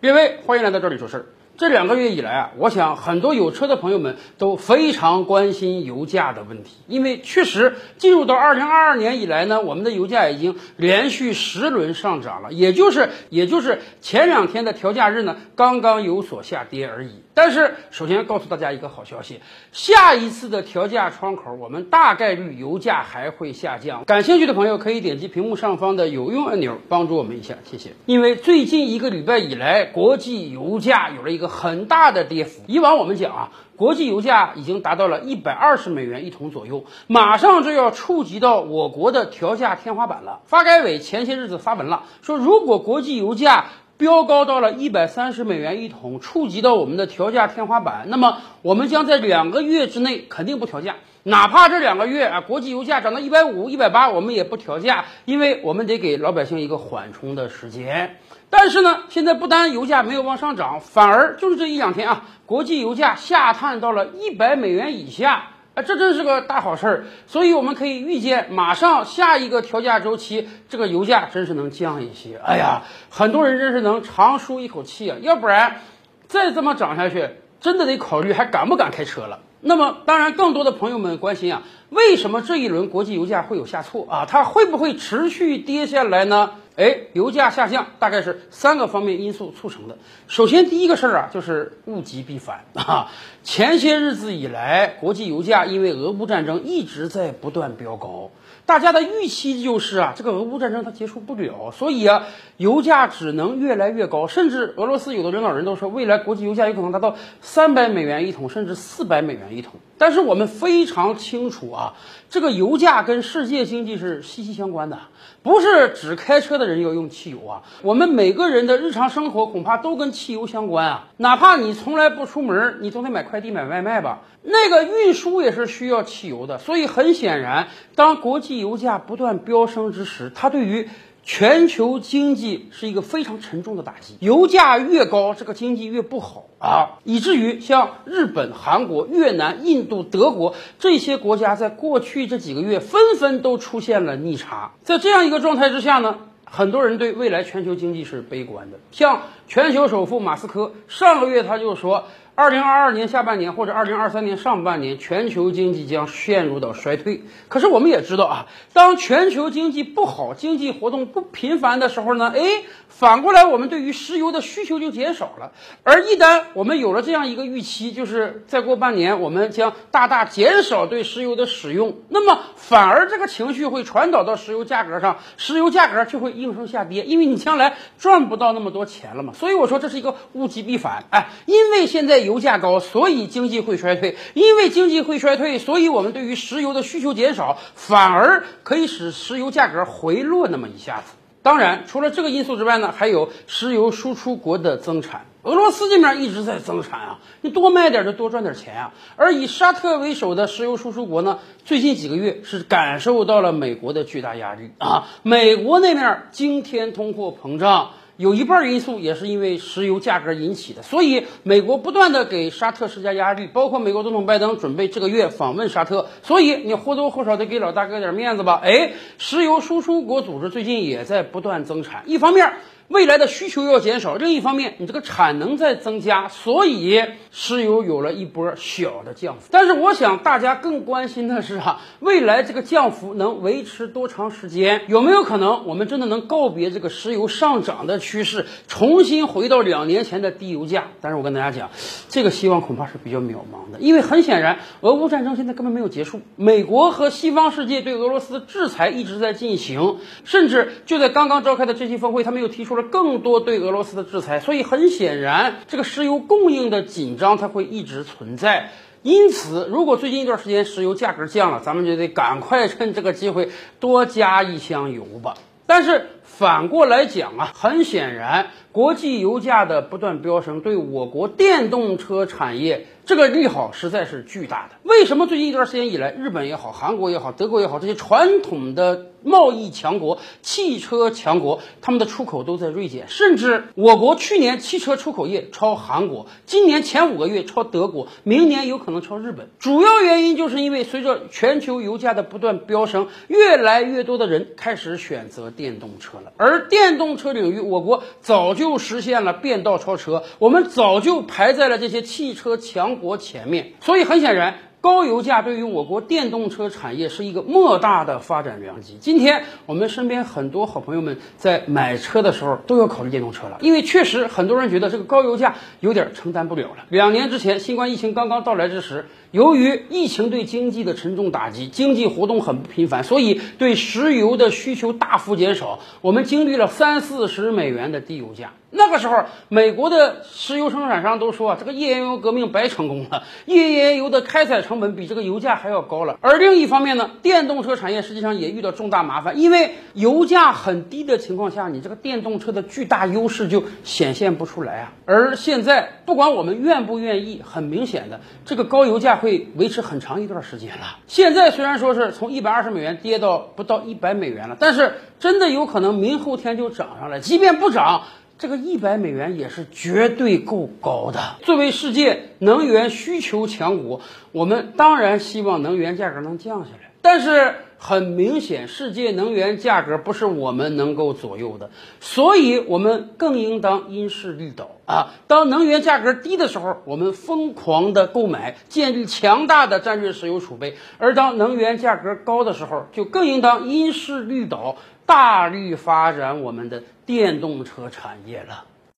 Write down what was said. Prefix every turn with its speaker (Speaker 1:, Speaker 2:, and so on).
Speaker 1: 列位，欢迎来到这里说事儿。这两个月以来啊，我想很多有车的朋友们都非常关心油价的问题，因为确实进入到二零二二年以来呢，我们的油价已经连续十轮上涨了，也就是也就是前两天的调价日呢，刚刚有所下跌而已。但是，首先告诉大家一个好消息，下一次的调价窗口，我们大概率油价还会下降。感兴趣的朋友可以点击屏幕上方的有用按钮，帮助我们一下，谢谢。因为最近一个礼拜以来，国际油价有了一个很大的跌幅。以往我们讲啊，国际油价已经达到了一百二十美元一桶左右，马上就要触及到我国的调价天花板了。发改委前些日子发文了，说如果国际油价飙高到了一百三十美元一桶，触及到我们的调价天花板，那么我们将在两个月之内肯定不调价，哪怕这两个月啊，国际油价涨到一百五、一百八，我们也不调价，因为我们得给老百姓一个缓冲的时间。但是呢，现在不单油价没有往上涨，反而就是这一两天啊，国际油价下探到了一百美元以下。啊，这真是个大好事儿，所以我们可以预见，马上下一个调价周期，这个油价真是能降一些。哎呀，很多人真是能长舒一口气啊，要不然再这么涨下去，真的得考虑还敢不敢开车了。那么，当然，更多的朋友们关心啊，为什么这一轮国际油价会有下挫啊？它会不会持续跌下来呢？哎，油价下降大概是三个方面因素促成的。首先，第一个事儿啊，就是物极必反 啊。前些日子以来，国际油价因为俄乌战争一直在不断飙高，大家的预期就是啊，这个俄乌战争它结束不了，所以啊，油价只能越来越高。甚至俄罗斯有的领导人都说，未来国际油价有可能达到三百美元一桶，甚至四百美元一桶。但是我们非常清楚啊，这个油价跟世界经济是息息相关的，不是只开车的人要用汽油啊，我们每个人的日常生活恐怕都跟汽油相关啊。哪怕你从来不出门，你总得买快递、买外卖吧，那个运输也是需要汽油的。所以很显然，当国际油价不断飙升之时，它对于全球经济是一个非常沉重的打击，油价越高，这个经济越不好啊，以至于像日本、韩国、越南、印度、德国这些国家，在过去这几个月纷纷都出现了逆差。在这样一个状态之下呢，很多人对未来全球经济是悲观的。像全球首富马斯克上个月他就说。二零二二年下半年或者二零二三年上半年，全球经济将陷入到衰退。可是我们也知道啊，当全球经济不好、经济活动不频繁的时候呢，哎，反过来我们对于石油的需求就减少了。而一旦我们有了这样一个预期，就是再过半年我们将大大减少对石油的使用，那么反而这个情绪会传导到石油价格上，石油价格就会应声下跌，因为你将来赚不到那么多钱了嘛。所以我说这是一个物极必反。哎，因为现在。油价高，所以经济会衰退。因为经济会衰退，所以我们对于石油的需求减少，反而可以使石油价格回落那么一下子。当然，除了这个因素之外呢，还有石油输出国的增产。俄罗斯这面一直在增产啊，你多卖点就多赚点钱啊。而以沙特为首的石油输出国呢，最近几个月是感受到了美国的巨大压力啊。美国那面惊天通货膨胀。有一半因素也是因为石油价格引起的，所以美国不断的给沙特施加压力，包括美国总统拜登准备这个月访问沙特，所以你或多或少得给老大哥点面子吧？哎，石油输出国组织最近也在不断增产，一方面。未来的需求要减少，另一方面，你这个产能在增加，所以石油有了一波小的降幅。但是，我想大家更关心的是哈，未来这个降幅能维持多长时间？有没有可能我们真的能告别这个石油上涨的趋势，重新回到两年前的低油价？但是我跟大家讲，这个希望恐怕是比较渺茫的，因为很显然，俄乌战争现在根本没有结束，美国和西方世界对俄罗斯的制裁一直在进行，甚至就在刚刚召开的这期峰会，他们又提出了。更多对俄罗斯的制裁，所以很显然，这个石油供应的紧张它会一直存在。因此，如果最近一段时间石油价格降了，咱们就得赶快趁这个机会多加一箱油吧。但是反过来讲啊，很显然，国际油价的不断飙升对我国电动车产业这个利好实在是巨大的。为什么最近一段时间以来，日本也好，韩国也好，德国也好，这些传统的贸易强国、汽车强国，他们的出口都在锐减，甚至我国去年汽车出口业超韩国，今年前五个月超德国，明年有可能超日本。主要原因就是因为随着全球油价的不断飙升，越来越多的人开始选择电动车了。而电动车领域，我国早就实现了变道超车，我们早就排在了这些汽车强国前面。所以很显然。高油价对于我国电动车产业是一个莫大的发展良机。今天我们身边很多好朋友们在买车的时候都要考虑电动车了，因为确实很多人觉得这个高油价有点承担不了了。两年之前，新冠疫情刚刚到来之时，由于疫情对经济的沉重打击，经济活动很不频繁，所以对石油的需求大幅减少。我们经历了三四十美元的低油价。那个时候，美国的石油生产商都说啊，这个页岩油革命白成功了，页岩油的开采成本比这个油价还要高了。而另一方面呢，电动车产业实际上也遇到重大麻烦，因为油价很低的情况下，你这个电动车的巨大优势就显现不出来啊。而现在，不管我们愿不愿意，很明显的，这个高油价会维持很长一段时间了。现在虽然说是从一百二十美元跌到不到一百美元了，但是真的有可能明后天就涨上来，即便不涨。这个一百美元也是绝对够高的。作为世界能源需求强国，我们当然希望能源价格能降下来。但是很明显，世界能源价格不是我们能够左右的，所以我们更应当因势利导啊！当能源价格低的时候，我们疯狂的购买，建立强大的战略石油储备；而当能源价格高的时候，就更应当因势利导。大力发展我们的电动车产业了。